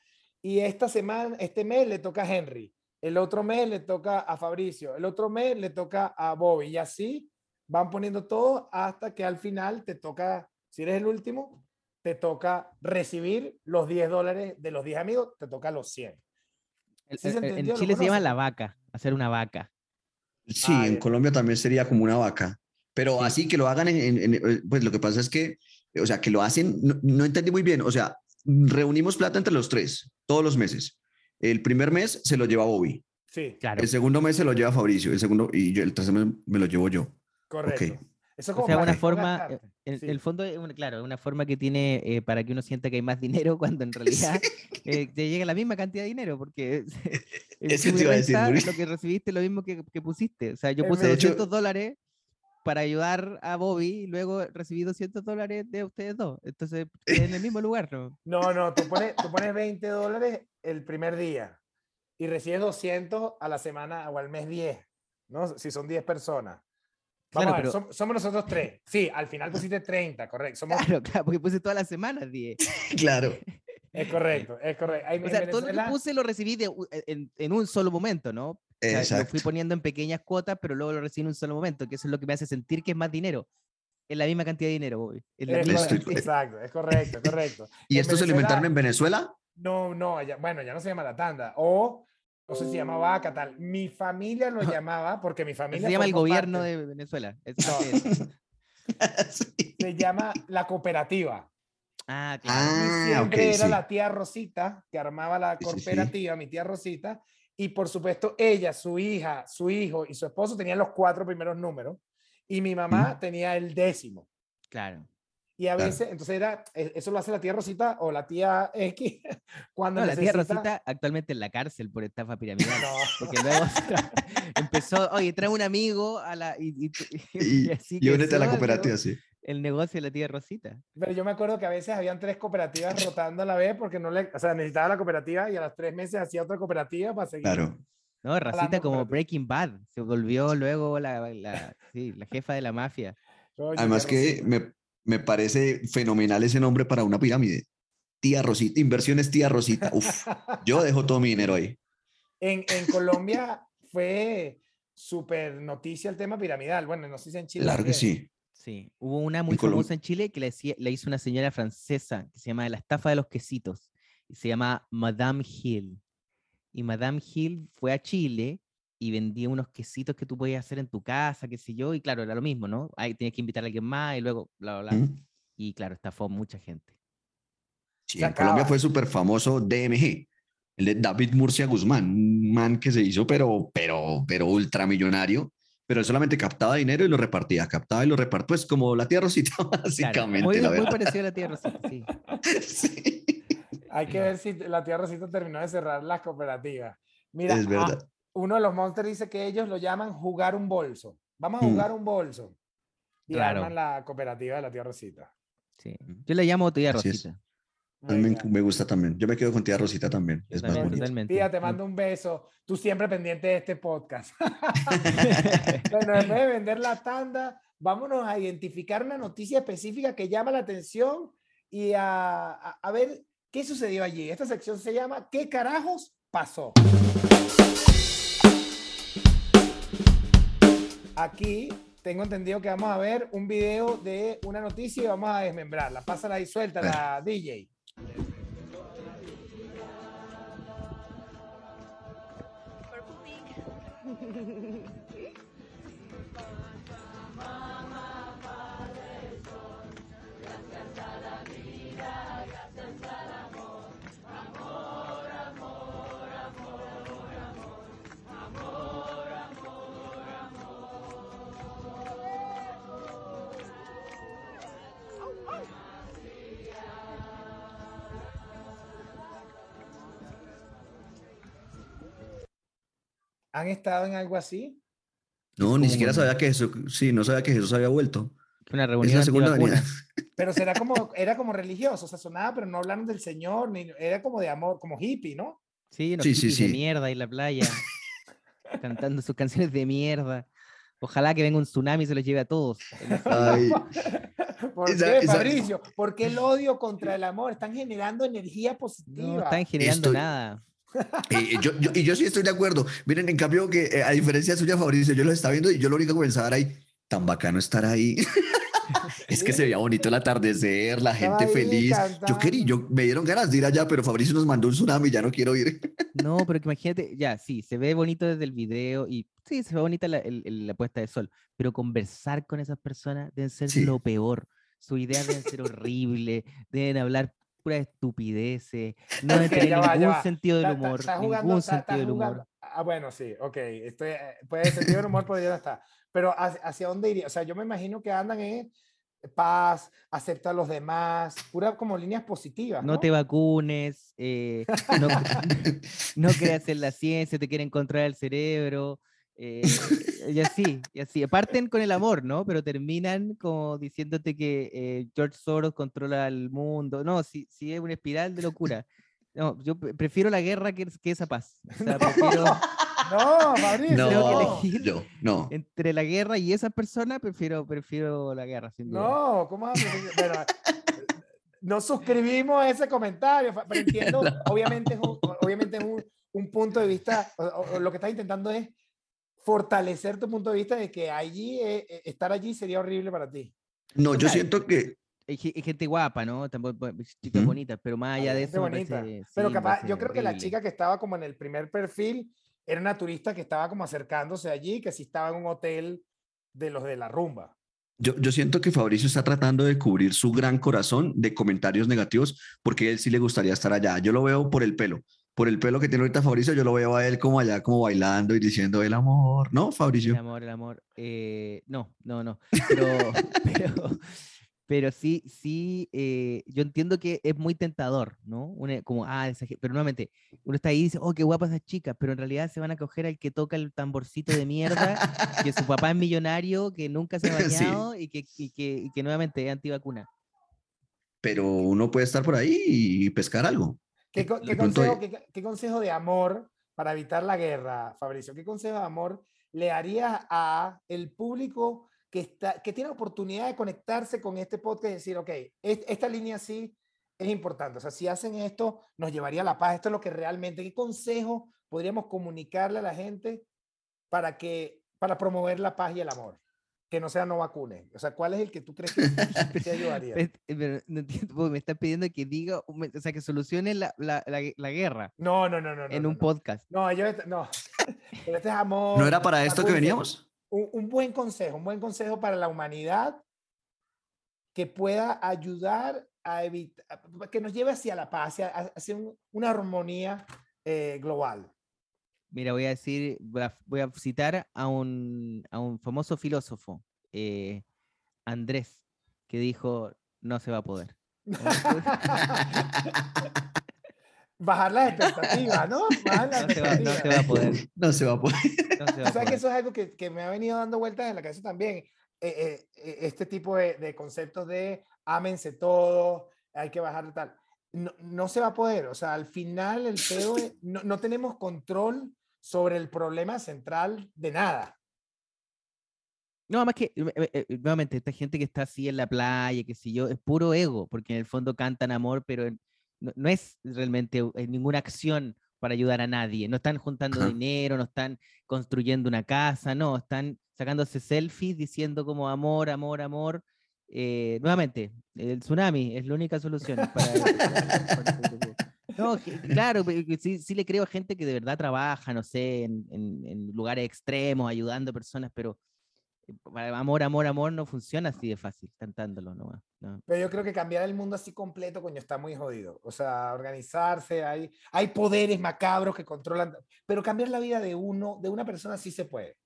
Y esta semana, este mes le toca a Henry, el otro mes le toca a Fabricio, el otro mes le toca a Bobby. Y así van poniendo todo hasta que al final te toca, si eres el último, te toca recibir los 10 dólares de los 10 amigos, te toca los 100. El- ¿Sí se el- en Chile se llama la vaca, hacer una vaca. Sí, Ah, en. Colombia también sería como una vaca. Pero Sí. así que lo hagan en, en- en- eh, Pues lo que pasa es que, o sea, que lo hacen, no, no entendí muy bien. O sea, reunimos plata entre los tres, todos los meses. El primer mes se lo lleva Bobby. Sí, Claro. El segundo mes se lo lleva Fabricio. El segundo, y yo, el tercer mes me lo llevo yo. correcto. Eso es O como sea, una forma. En Sí. el fondo, es claro, una forma que tiene eh, para que uno sienta que hay más dinero <laughs> cuando en <laughs> realidad eh, te llega la misma cantidad de dinero, porque <laughs> te iba a decir, Muri. lo que recibiste es lo mismo que, que pusiste. O sea, yo En puse vez- de hecho- 200 dólares para ayudar a Bobby y luego recibí 200 dólares de ustedes dos. Entonces, en el mismo lugar, ¿no? No, no, tú pones, tú pones 20 dólares el primer día y recibes 200 a la semana o al mes 10. ¿no? Si son 10 personas. Claro, Vamos a ver, pero- som- somos nosotros tres. Sí, al final pusiste 30, correcto. Somos, Claro, <laughs> claro, porque puse todas las semanas 10. <laughs> Claro. es correcto, es correcto. Ahí O sea, todo lo que Venezuela- puse lo recibí de u- en, en un solo momento, ¿no? O sea, lo Exacto. fui poniendo en pequeñas cuotas, pero luego lo recibí en un solo momento, que eso es lo que me hace sentir que es más dinero. Es la misma cantidad de dinero. Es la es misma estoy- cantidad. exacto, es correcto, es correcto. <laughs> ¿Y En estos se lo Venezuela- inventaron en Venezuela? No, no, allá- bueno, ya no se llama la tanda. O, no sé si se llama vaca, tal. Mi familia lo llamaba, porque mi familia. Se llama el gobierno parte- de Venezuela. Es- No. Sí. <laughs> <laughs> Se llama la cooperativa. Ah, claro. Ah, siempre era sí. la tía Rosita que armaba la Sí, sí, sí. cooperativa, mi tía Rosita. Y por supuesto, ella, su hija, su hijo y su esposo tenían los cuatro primeros números. Y mi mamá tenía el décimo. Claro. Y a Claro. veces, entonces era, e- eso lo hace la tía Rosita o la tía X <laughs> cuando No, la tía necesita- Rosita actualmente en la cárcel por estafa <laughs> piramidal. No. Porque luego <laughs> empezó, oye, trae un amigo a la. Y, y- Y, y así y únete a la cooperativa, sí. El negocio de la tía Rosita. Pero yo me acuerdo que a veces habían tres cooperativas rotando a la vez porque no le, o sea, necesitaba la cooperativa y a los tres meses hacía otra cooperativa para seguir. Claro. No, Rosita como. Breaking Bad. Se volvió luego la, la, sí, la jefa de la mafia. Además que me, me parece fenomenal ese nombre para una pirámide. Tía Rosita, inversiones tía Rosita. Uf, <laughs> yo dejo todo mi dinero ahí. En, en Colombia fue súper noticia el tema piramidal. Bueno, no sé si en Chile. Claro que sí. Sí, hubo una muy Colom- famosa en Chile que le hizo una señora francesa que se llama La estafa de los quesitos. Y se llama Madame Hill. Y Madame Hill fue a Chile y vendía unos quesitos que tú podías hacer en tu casa, qué sé yo. Y claro, era lo mismo, ¿no? Ahí tenías que invitar a alguien más y luego, bla, bla, bla. ¿Mm? Y claro, estafó a mucha gente. Sí, Se en Colombia fue súper famoso DMG, el de David Murcia Guzmán, un man que se hizo, pero, pero, pero ultramillonario, pero él solamente captaba dinero y lo repartía, captaba y lo repartía, pues como la tía Rosita, <laughs> Claro, básicamente, muy, la muy parecido a la tía Rosita, sí. <laughs> Sí, Hay que ver si la tía Rosita terminó de cerrar las cooperativas. Mira, es ah, verdad. Uno de los monsters dice que ellos lo llaman jugar un bolso. Vamos a Mm. jugar un bolso. Y Claro. arman la cooperativa de la tía Rosita. sí. Yo le llamo tía Así es. Rosita. A mí me, gusta también. Yo me quedo con tía Rosita también. Es más también, bonito. totalmente. Tía, te mando un beso. Tú siempre pendiente de este podcast. <laughs> <laughs> bueno, en vez de vender la tanda, vámonos a identificar una noticia específica que llama la atención y a, a- a ver qué sucedió allí. Esta sección se llama ¿Qué carajos pasó? Aquí tengo entendido que vamos a ver un video de una noticia y vamos a desmembrarla. Pásala ahí, suéltala, <laughs> DJ. <laughs> ¿Han estado en algo así? No, ni siquiera sabía que Jesús, sí, no sabía que Jesús había vuelto. Una Es reunión la segunda venida. <laughs> Pero será como, era como religioso, o sea, sonaba, pero no hablaron del Señor, ni, era como de amor, como hippie, ¿no? Sí, Sí, sí, hippies de sí. mierda ahí en la playa, <laughs> cantando sus canciones de mierda. Ojalá que venga un tsunami y se los lleve a todos. <laughs> Ay, ¿Por Esa- qué, esa- Fabricio? ¿Por qué el odio contra el amor? Están generando energía positiva. No están generando Estoy- nada. <laughs> Eh, yo, yo- y yo sí estoy de acuerdo. Miren, en cambio, que eh, a diferencia suya, Fabricio, yo lo estaba viendo y yo lo único que pensaba era ahí, tan bacano estar ahí. <laughs> es que se veía bonito el atardecer, la gente ahí feliz. Yo quería, yo me dieron ganas de ir allá, pero Fabricio nos mandó un tsunami, ya no quiero ir. <laughs> No, pero que imagínate, ya, sí, se ve bonito desde el video y sí, se ve bonita la, el- la puesta de sol, pero conversar con esas personas deben ser Sí. lo peor. Sus ideas deben ser horribles, deben hablar pura estupideces, no deben Ok, tener ya va, ya ningún va. sentido del Está- está- humor, está jugando- ningún está- sentido del humor. Ah, bueno, sí, ok. Estoy, eh, puede el sentido del humor podría estar. Pero ¿hacia, hacia dónde iría? O sea, yo me imagino que andan en paz, acepta a los demás, pura como líneas positivas. No No, te vacunes, eh, no, <laughs> no creas en la ciencia, te quieren controlar el cerebro, eh, y así, y así. Parten con el amor, ¿no? Pero terminan como diciéndote que eh, George Soros controla el mundo. No, sí, sí es una espiral de locura. No, yo pre- prefiero la guerra que, que esa paz. O sea, <laughs> prefiero, <laughs> No, Fabricio. Tengo que No, elegir. yo, no. Entre la guerra y esa persona, prefiero, prefiero la guerra, sin duda. No, ¿cómo vas a decir? Bueno, <laughs> no suscribimos ese comentario, pero entiendo, obviamente es un, obviamente es un, un punto de vista, o- o lo que estás intentando es fortalecer tu punto de vista de que allí, eh, eh, estar allí sería horrible para ti. No, yo sea, siento que Hay, hay gente guapa, ¿no? Tampoco, pues, chicas Ujú. bonitas, pero más allá Hay de eso. bonita. parece- Pero sí, capaz, yo creo que la horrible. chica que estaba como en el primer perfil era una turista que estaba como acercándose allí, que sí estaba en un hotel de los de la rumba. Yo, yo siento que Fabricio está tratando de cubrir su gran corazón de comentarios negativos porque a él sí le gustaría estar allá. Yo lo veo por el pelo. Por el pelo que tiene ahorita Fabricio, yo lo veo a él como allá, como bailando y diciendo el amor, ¿no, El Fabricio? amor, el amor. Eh, no, no, no. Pero, <laughs> pero, pero sí, sí, eh, yo entiendo que es muy tentador, ¿no? Una- como, ah, esa pero nuevamente, uno está ahí y dice, oh, qué guapa esa chica, pero en realidad se van a coger al que toca el tamborcito de mierda, <laughs> que su papá es millonario, que nunca se ha <laughs> Sí. bañado y, que, y, que, y que nuevamente es antivacuna. Pero uno puede estar por ahí y pescar algo. ¿Qué, Eh, qué consejo, qué, de amor para evitar la guerra, Fabricio? ¿Qué consejo de amor le harías a el público que, está, que tiene oportunidad de conectarse con este podcast y decir, ok, es- esta línea sí es importante? O sea, si hacen esto, nos llevaría a la paz. Esto es lo que realmente, ¿qué consejo podríamos comunicarle a la gente para, que, para promover la paz y el amor? Que no sea no vacune. O sea, ¿cuál es el que tú crees que te ayudaría? Pero- <laughs> pero no entiendo, me están pidiendo que diga, o sea, que solucione la, la, la, la guerra No, no, no, no. no, en no, un no. podcast. No, yo, no. <laughs> Pero este es amor. ¿No era para esto que veníamos? Un, un buen consejo, un buen consejo para la humanidad que pueda ayudar a evitar, que nos lleve hacia la paz, hacia, hacia un- una armonía eh, global. Mira, voy a decir, voy a, voy a citar a un, a un famoso filósofo, eh, Andrés, que dijo, no se va a poder. <laughs> Bajar las expectativas, ¿no? Bajar las <laughs> No se va, no se va a expectativas. poder. <laughs> No se va a poder. no se va a O sea que poder. eso es algo que, que me ha venido dando vueltas en la cabeza también. eh, eh, eh, este tipo de, de conceptos de ámense todos, hay que bajar tal. No, no se va a poder. O sea, al final el pedo es- no, no tenemos control sobre el problema central de nada. No, más que, eh, eh, eh, nuevamente, esta gente que está así en la playa, que si yo, es puro ego, porque en el fondo cantan amor, pero no, no es realmente eh, ninguna acción para ayudar a nadie. No están juntando dinero, no están construyendo una casa, no, están sacándose selfies diciendo como amor, amor, amor. Eh, nuevamente, el tsunami es la única solución para... No, que- claro, sí, sí le creo a gente que de verdad trabaja, no sé, en, en- en lugares extremos, ayudando a personas, pero eh, amor, amor, amor no funciona así de fácil, cantándolo, ¿no? no. Pero yo creo que cambiar el mundo así completo, coño, está muy jodido. O sea, organizarse, hay, hay poderes macabros que controlan, pero cambiar la vida de uno, de una persona sí se puede.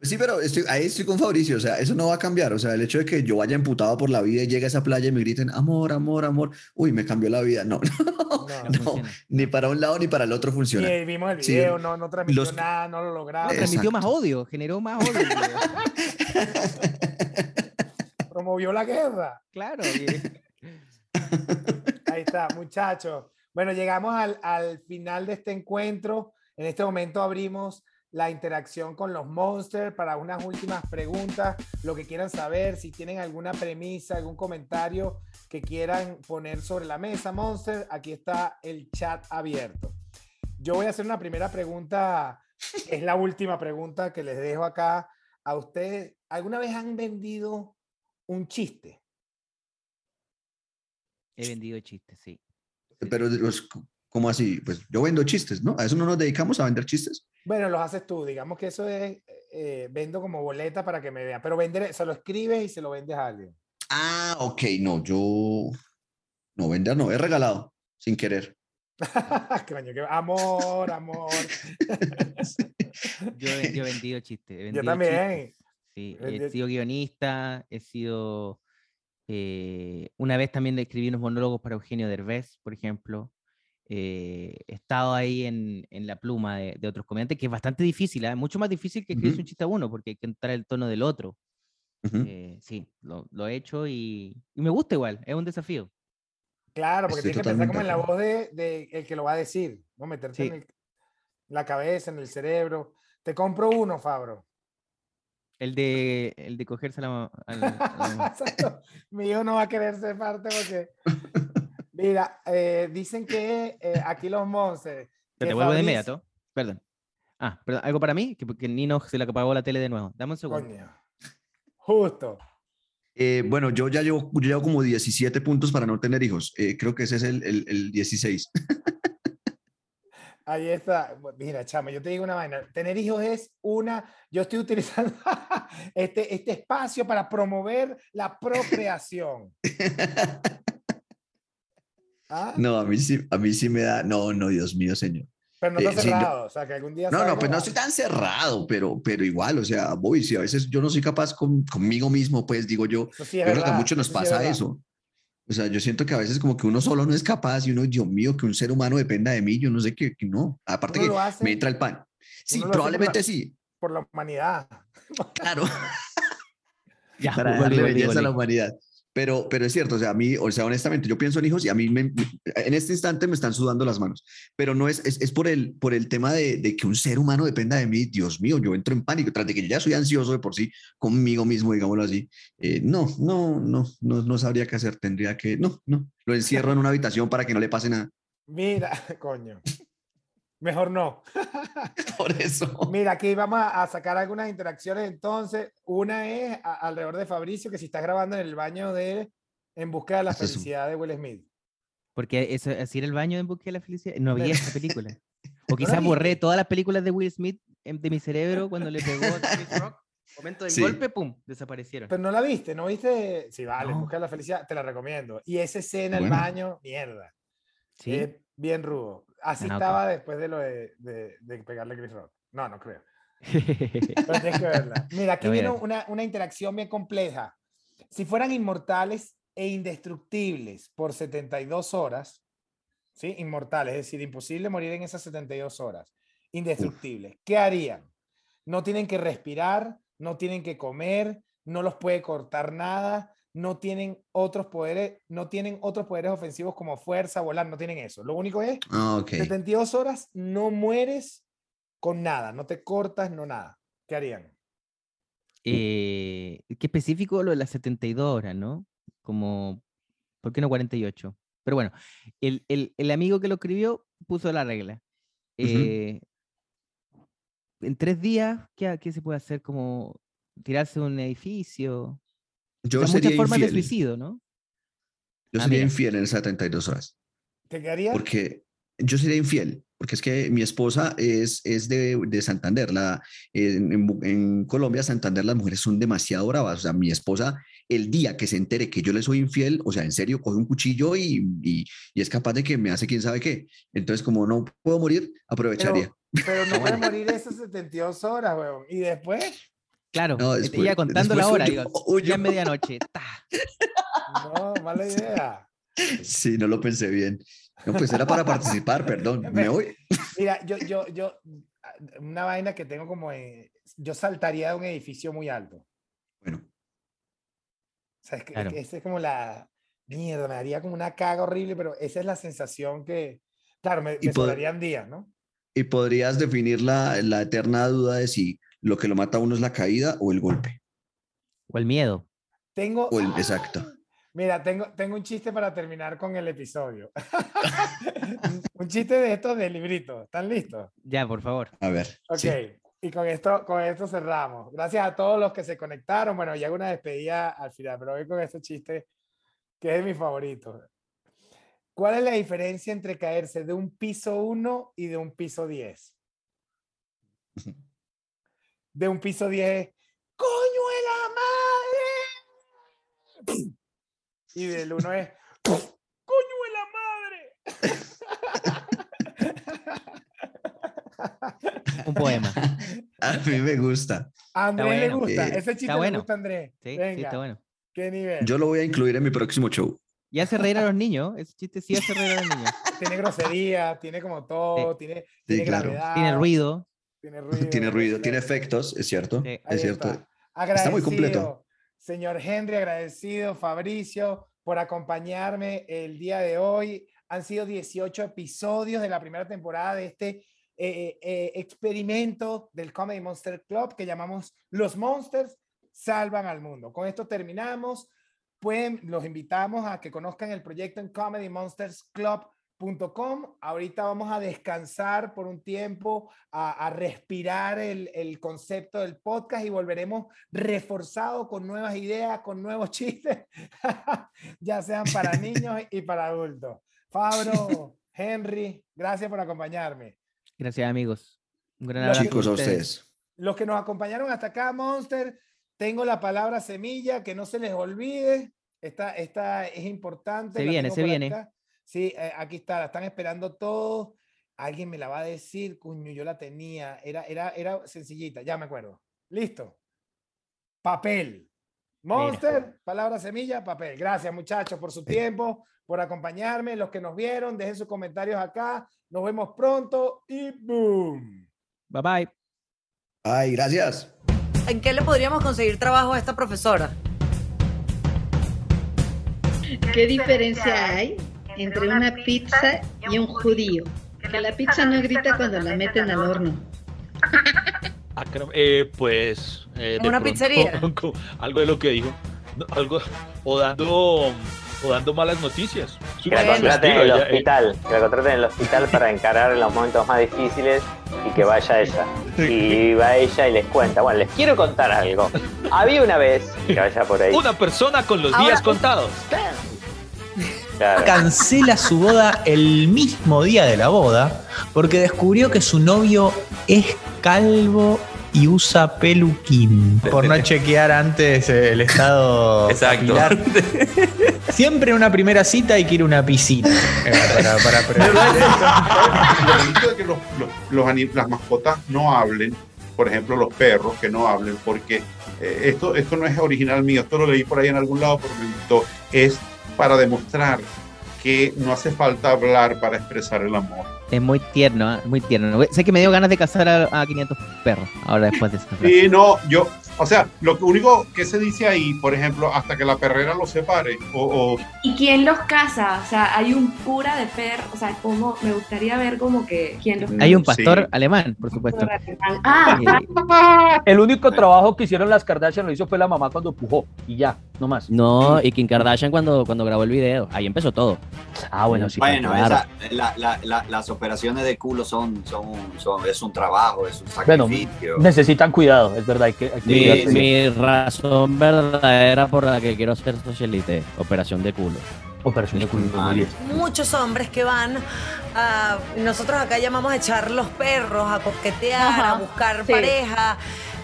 Sí, pero estoy, ahí estoy con Fabricio, o sea, eso no va a cambiar, o sea, el hecho de que yo vaya emputado por la vida y llegue a esa playa y me griten, amor, amor, amor, uy, me cambió la vida, no, <laughs> no, No, ni para un lado ni para el otro funciona. Y vimos el Sí, video, no, no transmitió los- nada, no lo No, logramos. transmitió más odio, generó más odio. <laughs> promovió la guerra. claro. <laughs> Ahí está, muchachos. Bueno, llegamos al, al final de este encuentro. En este momento abrimos la interacción con los monsters para unas últimas preguntas, lo que quieran saber, si tienen alguna premisa, algún comentario que quieran poner sobre la mesa, monster, aquí está el chat abierto. Yo voy a hacer una primera pregunta, que es la última pregunta que les dejo acá a ustedes. ¿Alguna vez han vendido un chiste? He vendido chistes, sí. Pero, pues, ¿cómo así? Pues yo vendo chistes, ¿no? A eso no nos dedicamos a vender chistes. Bueno, los haces tú, digamos que eso es, eh, vendo como boleta para que me vean, pero vender, se lo escribes y se lo vendes a alguien. Ah, ok, no, yo, no, vender no, he regalado, sin querer. <laughs> Coño, qué- amor, amor. <laughs> Yo, he- yo he vendido chistes. he Yo vendido chistes, también. Sí, Vendi- he sido guionista, he sido... eh, una vez también escribí unos monólogos para Eugenio Derbez, por ejemplo. Eh, he estado ahí en, en la pluma de, de otros comediantes, que es bastante difícil, ¿ah? mucho más difícil que escribirse Ujú. un chiste a uno, porque hay que entrar el tono del otro. Eh, sí, lo, lo he hecho y, y me gusta igual, es un desafío. Claro, porque Estoy tienes que pensar como en la voz de, de el que lo va a decir, ¿no? Meterte en Sí. el... la cabeza, en el cerebro. Te compro uno, Fabro. El de, el de cogerse la, al-. <laughs> Mi hijo no va a querer ser parte porque. Mira, eh, dicen que eh, aquí los monsters. Te que devuelvo de inmediato. Perdón. Ah, perdón, ¿algo para mí? Que porque Nino se le apagó la tele de nuevo. Dame un segundo. Coño. Justo. Eh, bueno, yo ya llevo, yo llevo como 17 puntos para no tener hijos. Eh, creo que ese es el, el, el 16. Ahí está. Mira, chamo, yo te digo una vaina. Tener hijos es una. Yo estoy utilizando <laughs> este, este espacio para promover la <laughs> procreación. ¿Ah? No, a mí sí, a mí sí me da. No, no, Dios mío, señor. Pero no Eh, está sí, yo- cerrado. O sea, que algún día. No, no, pues no estoy tan cerrado, pero, pero igual, o sea, voy, si a veces yo no soy capaz con, conmigo mismo, pues digo yo, sí es yo creo que a verdad, muchos nos eso sí es pasa verdad. eso. O sea, yo siento que a veces como que uno solo no es capaz y uno, Dios mío, que un ser humano dependa de mí, yo no sé qué, que no. Aparte Uno que hace- me entra el pan. Sí, hace por probablemente la- sí, Por la humanidad. claro, <laughs> Ya, para darle belleza a la humanidad. Pero, pero es cierto, o sea, a mí, o sea, honestamente, yo pienso en hijos y a mí en este instante me están sudando las manos, pero no es, es, es por, el, por el tema de, que un ser humano dependa de mí, Dios mío, yo entro en pánico, tras de que ya soy ansioso de por sí conmigo mismo, digámoslo así. Eh, no, no, no, no, no sabría qué hacer, tendría que, no, no, lo encierro en una habitación para que no le pase nada. Mira, <laughs> coño. Mejor no. <laughs> Por eso. Mira, aquí vamos a sacar algunas interacciones entonces. Una es a- alrededor de Fabricio, que si estás grabando en el baño de En busca de la Este es un- felicidad de Will Smith. Porque eso, así era el baño en busca de la felicidad. No vi esa película. <laughs> O quizás borré todas las películas de Will Smith em, de mi cerebro cuando le pegó a Chris Rock. Momento del Sí. golpe, pum, desaparecieron. Pero no la viste, ¿no viste? Sí, vale, En No. busca de la felicidad, te la recomiendo. Y esa escena, el baño, mierda. Sí. Es bien rudo. Así ok. estaba después de lo de, de, de pegarle a Chris Rock. No, no creo. Pero tienes que verla. <laughs> Mira, aquí viene una, una interacción bien compleja. Si fueran inmortales e indestructibles por 72 horas, ¿sí? Inmortales, es decir, imposible morir en esas 72 horas. Indestructibles. ¿Qué harían? No tienen que respirar, no tienen que comer, no los puede cortar nada, no tienen otros poderes, no tienen otros poderes ofensivos como fuerza, volar, no tienen eso. Lo único es Ah, ok. 72 horas no mueres con nada, no te cortas, no nada. ¿Qué harían? Eh, qué específico lo de las 72 horas, ¿no? Como, ¿por qué no 48? Pero bueno, el, el- el amigo que lo escribió puso la regla. Eh, en tres días, ¿qué, qué se puede hacer? Como tirarse de un edificio. Yo O sea, muchas sería formas de infiel. suicidio, ¿no? Yo Ah, sería mira. infiel en esas 72 horas. ¿Te quedarías? Porque yo sería infiel, porque es que mi esposa es, es de, de Santander. La, en, en en Colombia, Santander, las mujeres son demasiado bravas. O sea, mi esposa, el día que se entere que yo le soy infiel, o sea, en serio, coge un cuchillo y, y, y es capaz de que me hace quién sabe qué. Entonces, como no puedo morir, aprovecharía. Pero, pero no <laughs> puede bueno. morir esas 72 horas, weón. Y después, Claro, No, después- ya contando la hora, huyo, digo, huyo. ya es medianoche. ta. no, mala idea. Sí, no lo pensé bien. No, pues era para participar, perdón. <laughs> Me voy. Mira, yo, yo, yo, una vaina que tengo como, yo saltaría de un edificio muy alto. Bueno, O sea, es que, Claro. que esa es como la mierda, me daría como una caga horrible, pero esa es la sensación que, claro, me, Y me sobrarían días, ¿no? y podrías definir la, la eterna duda de si lo que lo mata a uno es la caída o el golpe. O el miedo. Tengo. O el- ¡Ah! exacto. Mira, tengo, tengo un chiste para terminar con el episodio. Un- <laughs> un chiste de estos de librito. ¿Están listos? Ya, por favor. A ver. Ok. sí. Y con esto, con esto cerramos. Gracias a todos los que se conectaron. Bueno, ya hago una despedida al final, pero voy con este chiste que es mi favorito. ¿Cuál es la diferencia entre caerse de un piso 1 y de un piso 10? <laughs> De un piso 10 es ¡Coño de la madre! Y del 1 es ¡Coño de la madre! Un poema. A mí me gusta. A Andrés le gusta. Eh, Ese chiste está le bueno. gusta a Andrés. Sí, está bueno. qué nivel. Yo lo voy a incluir en mi próximo show. Y hace reír a los niños. Ese chiste sí hace reír a los niños. Tiene grosería, tiene como todo, tiene, tiene claro. gravedad. Tiene ruido. <laughs> Tiene ruido. Tiene ruido, tiene efectos, es cierto. Sí. Es cierto. está. Agradecido, muy completo. Señor Henry, agradecido, Fabricio, por acompañarme el día de hoy. Han sido 18 episodios de la primera temporada de este eh, eh, experimento del Comedy Monster Club que llamamos Los Monsters Salvan al Mundo. Con esto terminamos. Pueden, los invitamos a que conozcan el proyecto en comedymonstersclub.com. Ahorita vamos a descansar por un tiempo, a, a respirar el, el, concepto del podcast y volveremos reforzado con nuevas ideas, con nuevos <laughs> chistes, <laughs> ya sean para niños y para adultos. Fabro, <laughs> Henry, gracias por acompañarme. Gracias, amigos. Un gran abrazo. Chicos, a ustedes. Los que nos acompañaron hasta acá, Monster, tengo la palabra semilla, que no se les olvide. Esta, esta es importante. Se viene, se viene. Acá. Sí, eh, aquí está, la están esperando todos. Alguien me la va a decir, cuño, yo la tenía. Era, era, era sencillita, ya me acuerdo. Listo. Papel. Monster, Mira. palabra semilla, papel. Gracias, muchachos, por su tiempo, por acompañarme. Los que nos vieron, dejen sus comentarios acá. Nos vemos pronto y boom. Bye bye. Ay, gracias. ¿En qué le podríamos conseguir trabajo a esta profesora? ¿Qué diferencia hay entre una pizza y un judío? Que la pizza no grita cuando la meten al horno. Ah, eh, pues. Eh, ¿Una pronto, pizzería? <laughs> Algo de lo que dijo. Algo. O dando. O dando malas noticias. Que la contraten en el hospital. Que la contraten en el hospital para encarar los momentos más difíciles y que vaya ella. Y va ella y les cuenta. Bueno, les quiero contar algo. Había una vez, que vaya por ahí. Una persona con los días contados. Claro. Cancela su boda el mismo día de la boda porque descubrió que su novio es calvo y usa peluquín. Por no chequear antes el estado. <laughs> Exacto. Capilar. Siempre una primera cita hay que ir a una piscina. eh, Para, para <laughs> de que los, los, los, las mascotas no hablen, por ejemplo, los perros que no hablen, porque eh, esto, esto no es original mío, esto lo leí por ahí en algún lado, pero me gustó. Es para demostrar que no hace falta hablar para expresar el amor. Es muy tierno, ¿eh? muy tierno. Sé que me dio ganas de cazar a, a 500 perros ahora después de esta frase. Sí, no, yo, o sea, lo único que se dice ahí, por ejemplo, hasta que la perrera los separe, o, o... ¿Y quién los caza? O sea, hay un cura de perros, o sea, como, me gustaría ver como que quién los Hay un pastor sí. alemán, por supuesto. Ah, el único trabajo que hicieron las Kardashian lo hizo fue la mamá cuando pujó, y ya, no más. No, y Kim Kardashian cuando, cuando grabó el video, ahí empezó todo. Ah, bueno, sí. Bueno, esa, la, la, la, las operaciones de culo son, son, son, es un trabajo, es un sacrificio. Bueno, necesitan cuidado, es verdad. Hay que, hay que mi, mi, razón verdadera por la que quiero ser socialite, operación de culo. Operación de culo. Muchos hombres que van a, nosotros acá llamamos a echar los perros, a coquetear, Ajá, a buscar sí. pareja.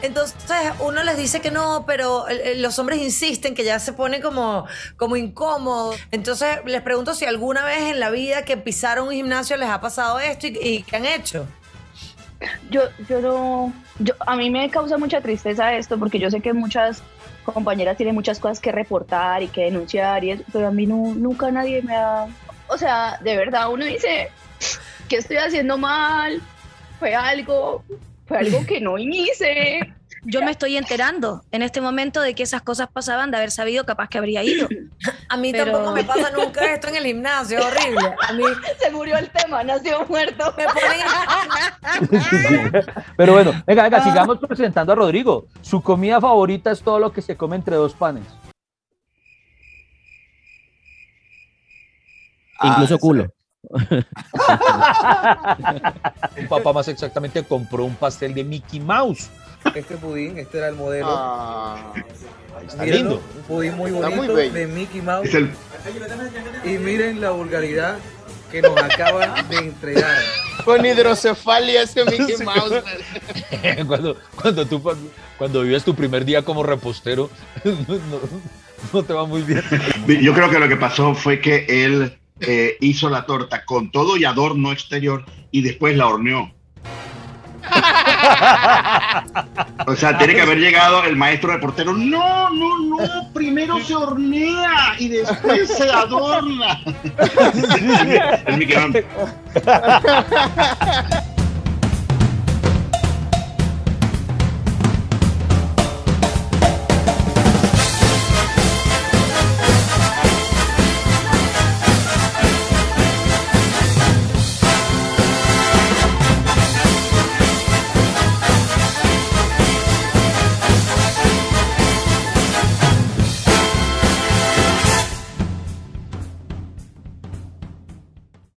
Entonces uno les dice que no, pero los hombres insisten que ya se pone como, como incómodo. Entonces les pregunto si alguna vez en la vida que pisaron un gimnasio les ha pasado esto y, y qué han hecho. Yo, yo no, yo, a mí me causa mucha tristeza esto porque yo sé que muchas compañeras tienen muchas cosas que reportar y que denunciar y eso, pero a mí no, nunca nadie me ha, o sea, de verdad uno dice, ¿qué estoy haciendo mal? Fue algo, fue algo que no hice. Yo me estoy enterando en este momento de que esas cosas pasaban, de haber sabido, capaz que habría ido. <clears throat> A mí Pero... tampoco me pasa nunca esto en el gimnasio, horrible. A mí <laughs> se murió el tema, nació muerto. Me ponen... <laughs> Pero bueno, venga, venga, sigamos presentando a Rodrigo. Su comida favorita es todo lo que se come entre dos panes. Incluso culo. <laughs> un papá más exactamente compró un pastel de Mickey Mouse. Este pudín, este era el modelo. Ah, está Mírenlo, lindo. Un pudín muy bonito muy de Mickey Mouse. El- Y miren la vulgaridad que nos acaba de entregar. Con hidrocefalia ese Mickey <laughs> Mouse. <laughs> cuando, cuando tú cuando vives tu primer día como repostero, <laughs> no, no, no te va muy bien. Yo creo que lo que pasó fue que él eh, hizo la torta con todo y adorno exterior y después la horneó. <laughs> O sea, tiene que haber llegado el maestro reportero. No, no, no. Primero se hornea y después se adorna. <laughs> <laughs>